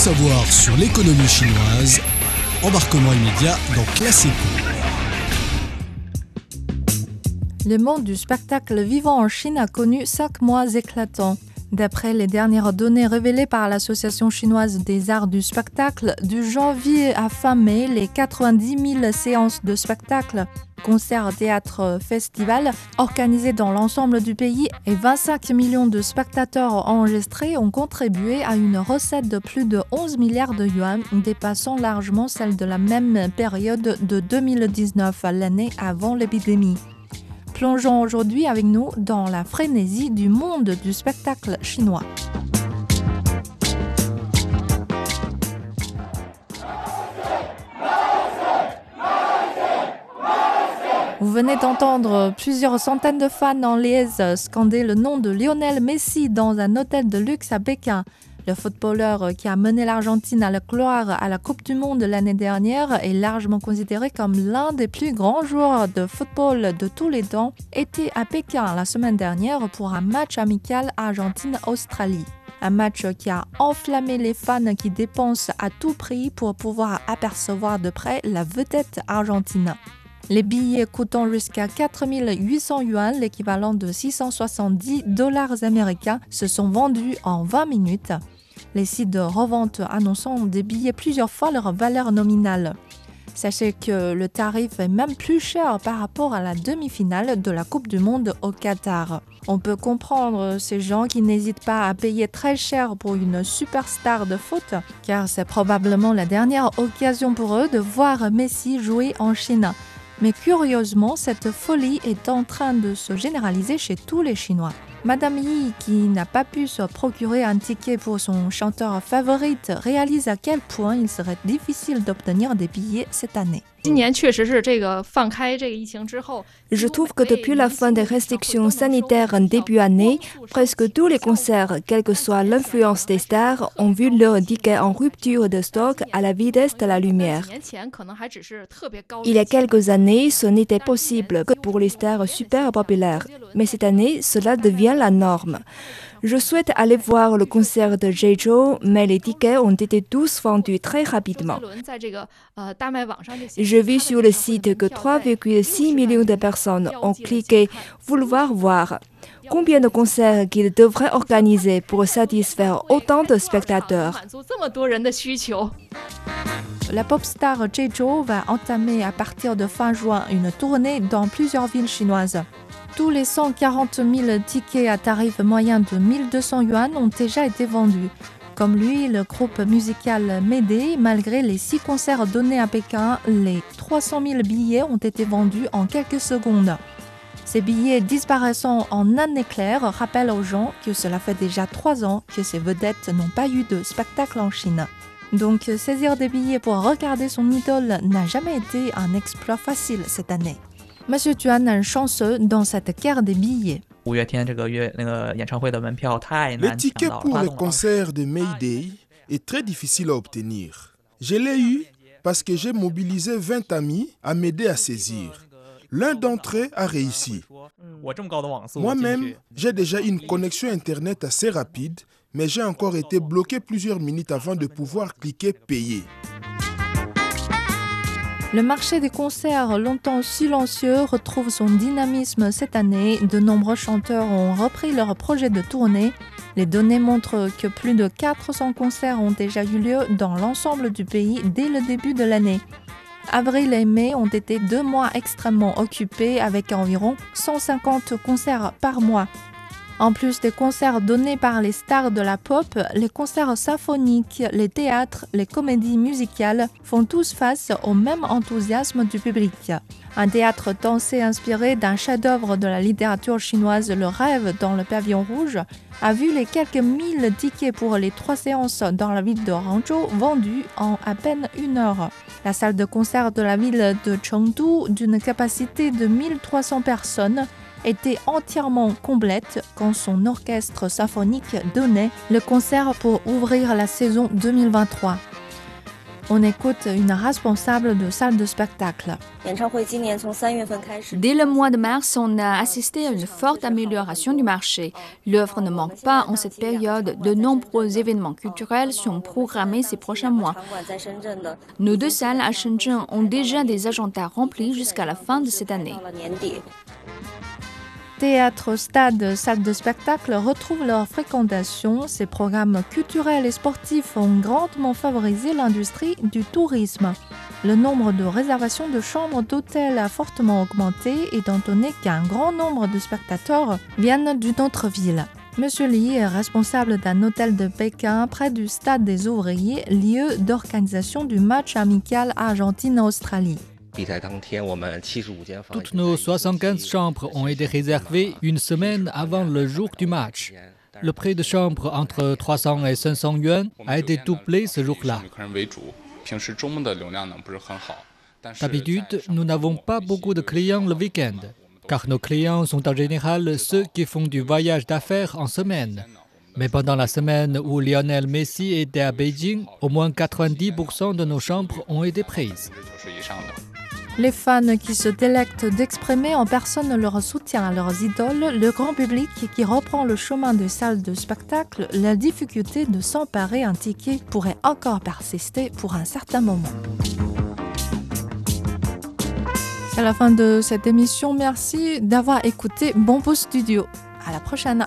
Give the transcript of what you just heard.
savoir sur l'économie chinoise, embarquement immédiat dans Classico. Le monde du spectacle vivant en Chine a connu cinq mois éclatants. D'après les dernières données révélées par l'Association chinoise des arts du spectacle, du janvier à fin mai, les 90 000 séances de spectacle, concerts, théâtres, festivals organisés dans l'ensemble du pays et 25 millions de spectateurs enregistrés ont contribué à une recette de plus de 11 milliards de yuan, dépassant largement celle de la même période de 2019, l'année avant l'épidémie. Plongeons aujourd'hui avec nous dans la frénésie du monde du spectacle chinois. Vous venez d'entendre plusieurs centaines de fans en liesse scander le nom de Lionel Messi dans un hôtel de luxe à Pékin. Le footballeur qui a mené l'Argentine à la gloire à la Coupe du Monde l'année dernière est largement considéré comme l'un des plus grands joueurs de football de tous les temps, était à Pékin la semaine dernière pour un match amical Argentine-Australie. Un match qui a enflammé les fans qui dépensent à tout prix pour pouvoir apercevoir de près la vedette argentine. Les billets coûtant jusqu'à 4800 yuan, l'équivalent de 670 dollars américains, se sont vendus en 20 minutes. Les sites de revente annonçant des billets plusieurs fois leur valeur nominale. Sachez que le tarif est même plus cher par rapport à la demi-finale de la Coupe du Monde au Qatar. On peut comprendre ces gens qui n'hésitent pas à payer très cher pour une superstar de foot, car c'est probablement la dernière occasion pour eux de voir Messi jouer en Chine. Mais curieusement, cette folie est en train de se généraliser chez tous les Chinois. Madame Yi, qui n'a pas pu se procurer un ticket pour son chanteur favorite, réalise à quel point il serait difficile d'obtenir des billets cette année. Je trouve que depuis la fin des restrictions sanitaires en début année, presque tous les concerts, quelle que soit l'influence des stars, ont vu leur ticket en rupture de stock à la vitesse de la lumière. Il y a quelques années, ce n'était possible que pour les stars super populaires, mais cette année, cela devient la norme. Je souhaite aller voir le concert de Jeju, mais les tickets ont été tous vendus très rapidement. Je vis sur le site que 3,6 millions de personnes ont cliqué vouloir voir. Combien de concerts qu'il devrait organiser pour satisfaire autant de spectateurs? La pop star Jeju va entamer à partir de fin juin une tournée dans plusieurs villes chinoises. Tous les 140 000 tickets à tarif moyen de 1200 yuan ont déjà été vendus. Comme lui, le groupe musical Médée, malgré les six concerts donnés à Pékin, les 300 000 billets ont été vendus en quelques secondes. Ces billets disparaissant en un éclair rappellent aux gens que cela fait déjà trois ans que ces vedettes n'ont pas eu de spectacle en Chine. Donc saisir des billets pour regarder son idole n'a jamais été un exploit facile cette année. Monsieur Tuan est chanceux dans cette guerre des billets. Les tickets pour le concert de Mayday est très difficile à obtenir. Je l'ai eu parce que j'ai mobilisé 20 amis à m'aider à saisir. L'un d'entre eux a réussi. Moi-même, j'ai déjà une connexion Internet assez rapide, mais j'ai encore été bloqué plusieurs minutes avant de pouvoir cliquer payer. Le marché des concerts, longtemps silencieux, retrouve son dynamisme cette année. De nombreux chanteurs ont repris leur projet de tournée. Les données montrent que plus de 400 concerts ont déjà eu lieu dans l'ensemble du pays dès le début de l'année. Avril et mai ont été deux mois extrêmement occupés avec environ 150 concerts par mois. En plus des concerts donnés par les stars de la pop, les concerts symphoniques, les théâtres, les comédies musicales font tous face au même enthousiasme du public. Un théâtre dansé inspiré d'un chef-d'œuvre de la littérature chinoise, Le Rêve dans le pavillon rouge, a vu les quelques mille tickets pour les trois séances dans la ville de Hangzhou vendus en à peine une heure. La salle de concert de la ville de Chengdu, d'une capacité de 1300 personnes, était entièrement complète quand son orchestre symphonique donnait le concert pour ouvrir la saison 2023. On écoute une responsable de salle de spectacle. Dès le mois de mars, on a assisté à une forte amélioration du marché. L'œuvre ne manque pas en cette période. De nombreux événements culturels sont programmés ces prochains mois. Nos deux salles à Shenzhen ont déjà des agendas remplis jusqu'à la fin de cette année. Théâtre, stade, salle de spectacle retrouvent leur fréquentation. Ces programmes culturels et sportifs ont grandement favorisé l'industrie du tourisme. Le nombre de réservations de chambres d'hôtel a fortement augmenté, étant donné qu'un grand nombre de spectateurs viennent d'une autre ville. Monsieur Li est responsable d'un hôtel de Pékin près du stade des ouvriers, lieu d'organisation du match amical Argentine-Australie. Toutes nos 75 chambres ont été réservées une semaine avant le jour du match. Le prix de chambre entre 300 et 500 yuan a été doublé ce jour-là. D'habitude, nous n'avons pas beaucoup de clients le week-end, car nos clients sont en général ceux qui font du voyage d'affaires en semaine. Mais pendant la semaine où Lionel Messi était à Beijing, au moins 90% de nos chambres ont été prises. Les fans qui se délectent d'exprimer en personne leur soutien à leurs idoles, le grand public qui reprend le chemin des salles de spectacle, la difficulté de s'emparer un ticket pourrait encore persister pour un certain moment. C'est la fin de cette émission. Merci d'avoir écouté Bombo Studio. À la prochaine.